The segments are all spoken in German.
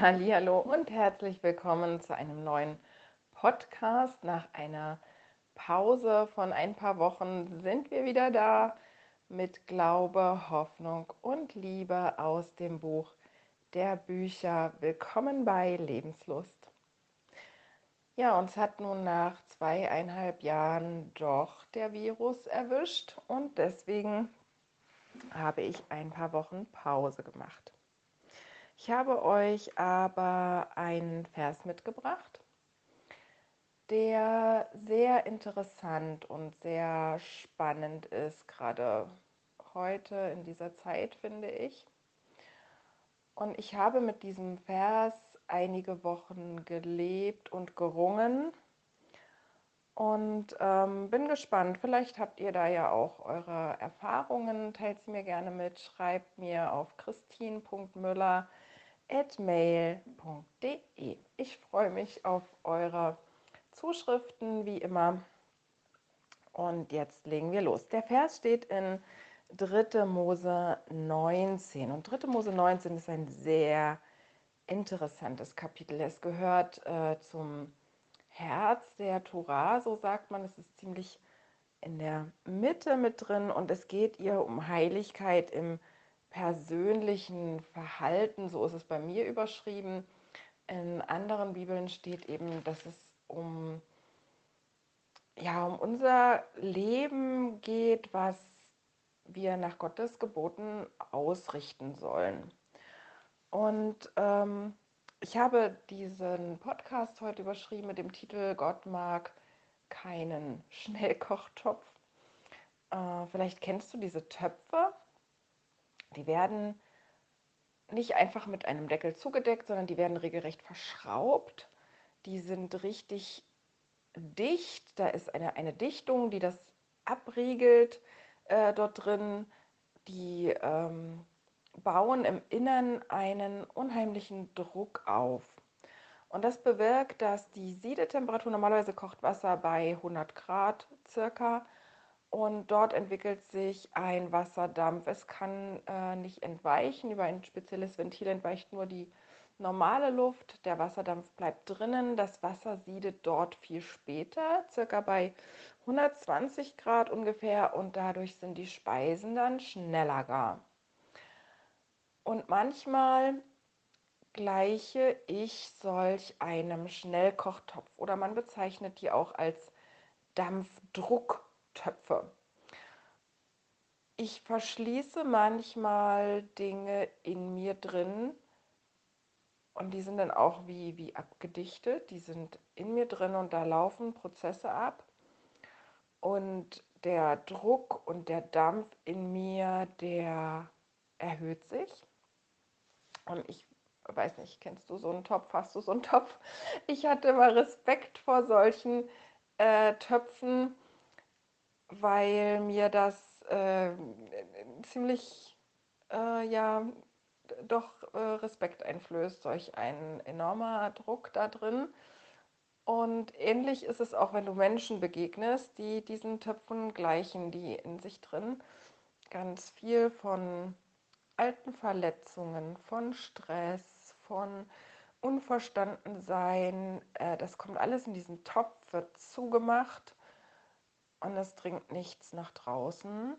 Hallo und herzlich willkommen zu einem neuen Podcast. Nach einer Pause von ein paar Wochen sind wir wieder da mit Glaube, Hoffnung und Liebe aus dem Buch der Bücher. Willkommen bei Lebenslust. Ja, uns hat nun nach zweieinhalb Jahren doch der Virus erwischt und deswegen habe ich ein paar Wochen Pause gemacht. Ich habe euch aber einen Vers mitgebracht, der sehr interessant und sehr spannend ist, gerade heute in dieser Zeit, finde ich. Und ich habe mit diesem Vers einige Wochen gelebt und gerungen und ähm, bin gespannt. Vielleicht habt ihr da ja auch eure Erfahrungen. Teilt sie mir gerne mit. Schreibt mir auf christine.müller.com mail.de. Ich freue mich auf eure Zuschriften wie immer. Und jetzt legen wir los. Der Vers steht in 3. Mose 19. Und 3. Mose 19 ist ein sehr interessantes Kapitel. Es gehört äh, zum Herz der Tora, so sagt man. Es ist ziemlich in der Mitte mit drin und es geht ihr um Heiligkeit im persönlichen Verhalten, so ist es bei mir überschrieben. In anderen Bibeln steht eben, dass es um, ja, um unser Leben geht, was wir nach Gottes Geboten ausrichten sollen. Und ähm, ich habe diesen Podcast heute überschrieben mit dem Titel Gott mag keinen Schnellkochtopf. Äh, vielleicht kennst du diese Töpfe, die werden nicht einfach mit einem Deckel zugedeckt, sondern die werden regelrecht verschraubt. Die sind richtig dicht. Da ist eine, eine Dichtung, die das abriegelt äh, dort drin. Die ähm, bauen im Innern einen unheimlichen Druck auf. Und das bewirkt, dass die Siedetemperatur, normalerweise kocht Wasser bei 100 Grad circa, und dort entwickelt sich ein Wasserdampf. Es kann äh, nicht entweichen. Über ein spezielles Ventil entweicht nur die normale Luft. Der Wasserdampf bleibt drinnen. Das Wasser siedet dort viel später, circa bei 120 Grad ungefähr. Und dadurch sind die Speisen dann schneller gar. Und manchmal gleiche ich solch einem Schnellkochtopf oder man bezeichnet die auch als Dampfdruck. Töpfe. Ich verschließe manchmal Dinge in mir drin und die sind dann auch wie, wie abgedichtet. Die sind in mir drin und da laufen Prozesse ab. Und der Druck und der Dampf in mir, der erhöht sich. Und ich weiß nicht, kennst du so einen Topf? Hast du so einen Topf? Ich hatte immer Respekt vor solchen äh, Töpfen weil mir das äh, ziemlich, äh, ja, doch äh, Respekt einflößt, solch ein enormer Druck da drin. Und ähnlich ist es auch, wenn du Menschen begegnest, die diesen Töpfen gleichen, die in sich drin ganz viel von alten Verletzungen, von Stress, von Unverstandensein, äh, das kommt alles in diesen Topf, wird zugemacht und es dringt nichts nach draußen,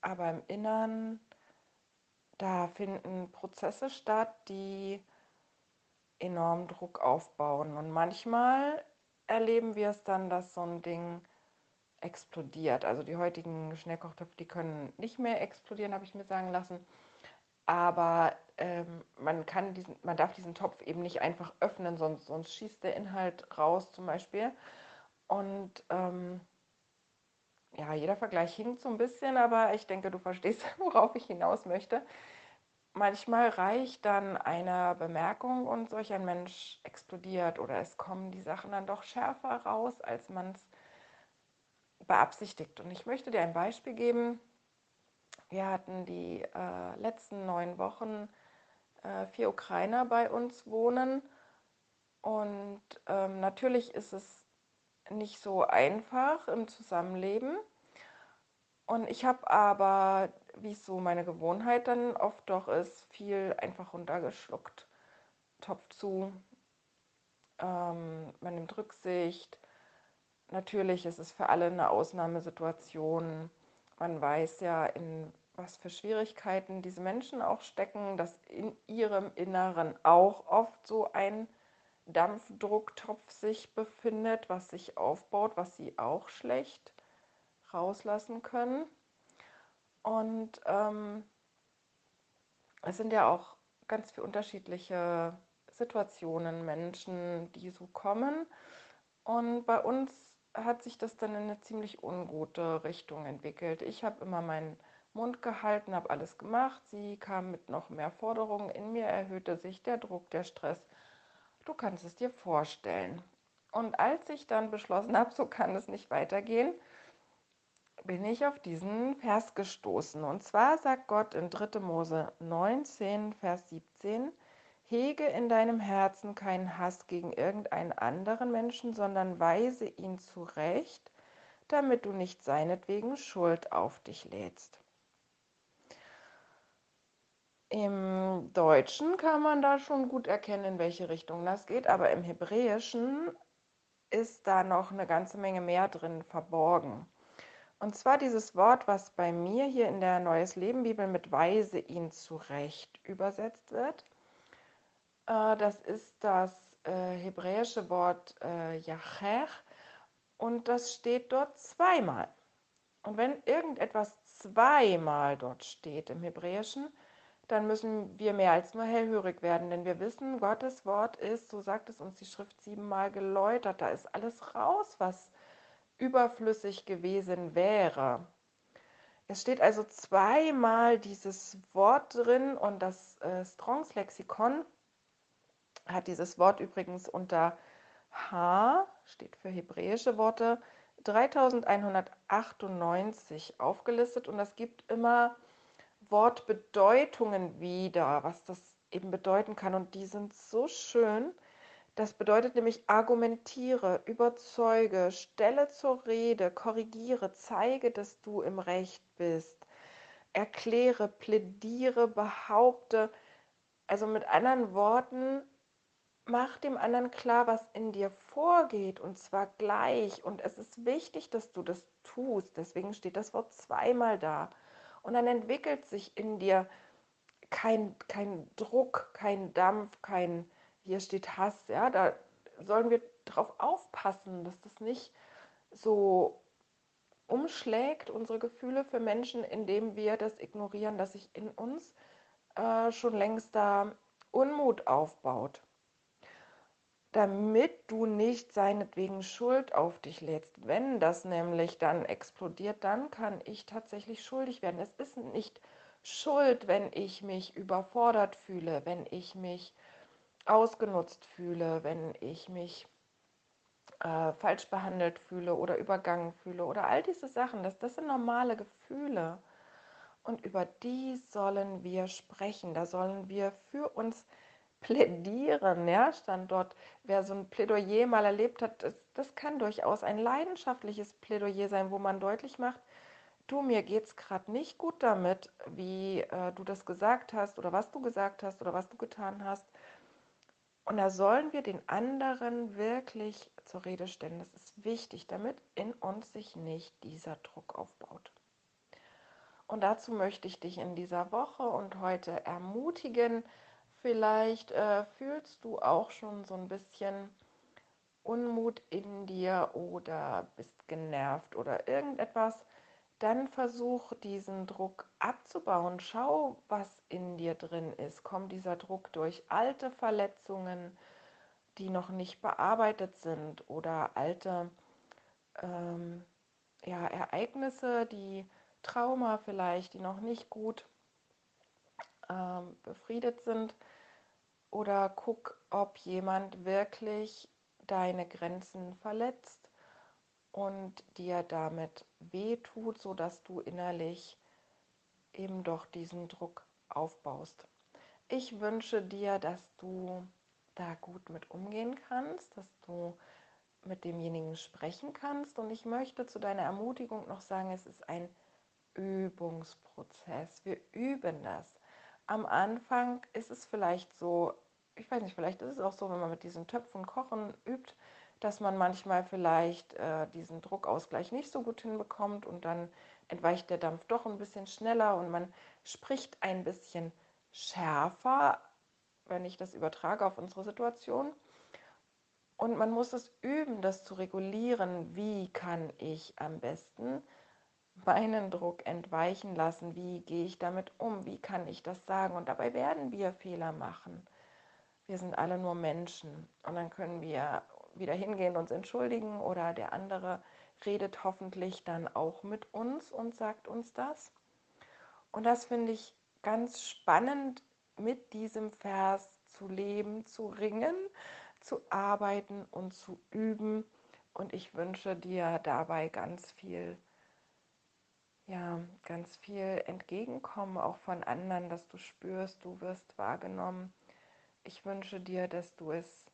aber im Innern, da finden Prozesse statt, die enorm Druck aufbauen. Und manchmal erleben wir es dann, dass so ein Ding explodiert. Also die heutigen Schnellkochtöpfe, die können nicht mehr explodieren, habe ich mir sagen lassen. Aber ähm, man, kann diesen, man darf diesen Topf eben nicht einfach öffnen, sonst, sonst schießt der Inhalt raus zum Beispiel. Und ähm, ja, jeder Vergleich hinkt so ein bisschen, aber ich denke, du verstehst, worauf ich hinaus möchte. Manchmal reicht dann eine Bemerkung und solch ein Mensch explodiert oder es kommen die Sachen dann doch schärfer raus, als man es beabsichtigt. Und ich möchte dir ein Beispiel geben. Wir hatten die äh, letzten neun Wochen äh, vier Ukrainer bei uns wohnen. Und ähm, natürlich ist es nicht so einfach im Zusammenleben. Und ich habe aber, wie es so meine Gewohnheit dann oft doch ist, viel einfach runtergeschluckt. Topf zu, ähm, man nimmt Rücksicht. Natürlich ist es für alle eine Ausnahmesituation. Man weiß ja, in was für Schwierigkeiten diese Menschen auch stecken, dass in ihrem Inneren auch oft so ein Dampfdrucktopf sich befindet, was sich aufbaut, was sie auch schlecht rauslassen können. Und ähm, es sind ja auch ganz viele unterschiedliche Situationen, Menschen, die so kommen. Und bei uns hat sich das dann in eine ziemlich ungute Richtung entwickelt. Ich habe immer meinen Mund gehalten, habe alles gemacht. Sie kam mit noch mehr Forderungen. In mir erhöhte sich der Druck, der Stress. Du kannst es dir vorstellen. Und als ich dann beschlossen habe, so kann es nicht weitergehen, bin ich auf diesen Vers gestoßen. Und zwar sagt Gott in 3. Mose 19, Vers 17, Hege in deinem Herzen keinen Hass gegen irgendeinen anderen Menschen, sondern weise ihn zurecht, damit du nicht seinetwegen Schuld auf dich lädst. Im Deutschen kann man da schon gut erkennen, in welche Richtung das geht, aber im Hebräischen ist da noch eine ganze Menge mehr drin verborgen. Und zwar dieses Wort, was bei mir hier in der Neues Leben Bibel mit Weise ihn zurecht übersetzt wird. Äh, das ist das äh, hebräische Wort äh, Yacher und das steht dort zweimal. Und wenn irgendetwas zweimal dort steht im Hebräischen, dann müssen wir mehr als nur hellhörig werden, denn wir wissen, Gottes Wort ist, so sagt es uns die Schrift siebenmal geläutert, da ist alles raus, was überflüssig gewesen wäre. Es steht also zweimal dieses Wort drin und das äh, Strongs Lexikon hat dieses Wort übrigens unter H, steht für hebräische Worte, 3198 aufgelistet und das gibt immer Wortbedeutungen wieder, was das eben bedeuten kann. Und die sind so schön. Das bedeutet nämlich argumentiere, überzeuge, stelle zur Rede, korrigiere, zeige, dass du im Recht bist, erkläre, plädiere, behaupte. Also mit anderen Worten, mach dem anderen klar, was in dir vorgeht und zwar gleich. Und es ist wichtig, dass du das tust. Deswegen steht das Wort zweimal da. Und dann entwickelt sich in dir kein, kein Druck, kein Dampf, kein, hier steht Hass. Ja, da sollen wir darauf aufpassen, dass das nicht so umschlägt, unsere Gefühle für Menschen, indem wir das ignorieren, dass sich in uns äh, schon längst da Unmut aufbaut damit du nicht seinetwegen Schuld auf dich lädst. Wenn das nämlich dann explodiert, dann kann ich tatsächlich schuldig werden. Es ist nicht Schuld, wenn ich mich überfordert fühle, wenn ich mich ausgenutzt fühle, wenn ich mich äh, falsch behandelt fühle oder übergangen fühle oder all diese Sachen. Das, das sind normale Gefühle. Und über die sollen wir sprechen. Da sollen wir für uns plädieren, ja, stand dort. Wer so ein Plädoyer mal erlebt hat, das, das kann durchaus ein leidenschaftliches Plädoyer sein, wo man deutlich macht, du, mir geht es gerade nicht gut damit, wie äh, du das gesagt hast oder was du gesagt hast oder was du getan hast. Und da sollen wir den anderen wirklich zur Rede stellen. Das ist wichtig, damit in uns sich nicht dieser Druck aufbaut. Und dazu möchte ich dich in dieser Woche und heute ermutigen, Vielleicht äh, fühlst du auch schon so ein bisschen Unmut in dir oder bist genervt oder irgendetwas. Dann versuch diesen Druck abzubauen. Schau, was in dir drin ist. Kommt dieser Druck durch alte Verletzungen, die noch nicht bearbeitet sind oder alte ähm, ja, Ereignisse, die Trauma vielleicht, die noch nicht gut ähm, befriedet sind oder guck, ob jemand wirklich deine Grenzen verletzt und dir damit wehtut, sodass du innerlich eben doch diesen Druck aufbaust. Ich wünsche dir, dass du da gut mit umgehen kannst, dass du mit demjenigen sprechen kannst. Und ich möchte zu deiner Ermutigung noch sagen, es ist ein Übungsprozess. Wir üben das am Anfang ist es vielleicht so, ich weiß nicht, vielleicht ist es auch so, wenn man mit diesen Töpfen kochen übt, dass man manchmal vielleicht äh, diesen Druckausgleich nicht so gut hinbekommt und dann entweicht der Dampf doch ein bisschen schneller und man spricht ein bisschen schärfer, wenn ich das übertrage auf unsere Situation. Und man muss es üben, das zu regulieren. Wie kann ich am besten meinen Druck entweichen lassen? Wie gehe ich damit um? Wie kann ich das sagen? Und dabei werden wir Fehler machen. Wir sind alle nur Menschen. Und dann können wir wieder hingehen, und uns entschuldigen oder der andere redet hoffentlich dann auch mit uns und sagt uns das. Und das finde ich ganz spannend, mit diesem Vers zu leben, zu ringen, zu arbeiten und zu üben. Und ich wünsche dir dabei ganz viel, ja, ganz viel Entgegenkommen auch von anderen, dass du spürst, du wirst wahrgenommen. Ich wünsche dir, dass du es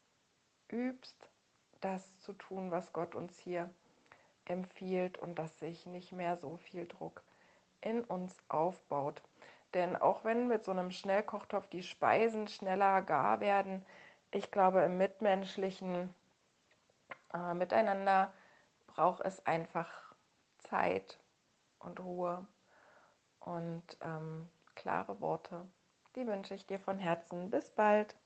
übst, das zu tun, was Gott uns hier empfiehlt und dass sich nicht mehr so viel Druck in uns aufbaut. Denn auch wenn mit so einem Schnellkochtopf die Speisen schneller gar werden, ich glaube, im mitmenschlichen äh, Miteinander braucht es einfach Zeit und Ruhe und ähm, klare Worte. Die wünsche ich dir von Herzen. Bis bald.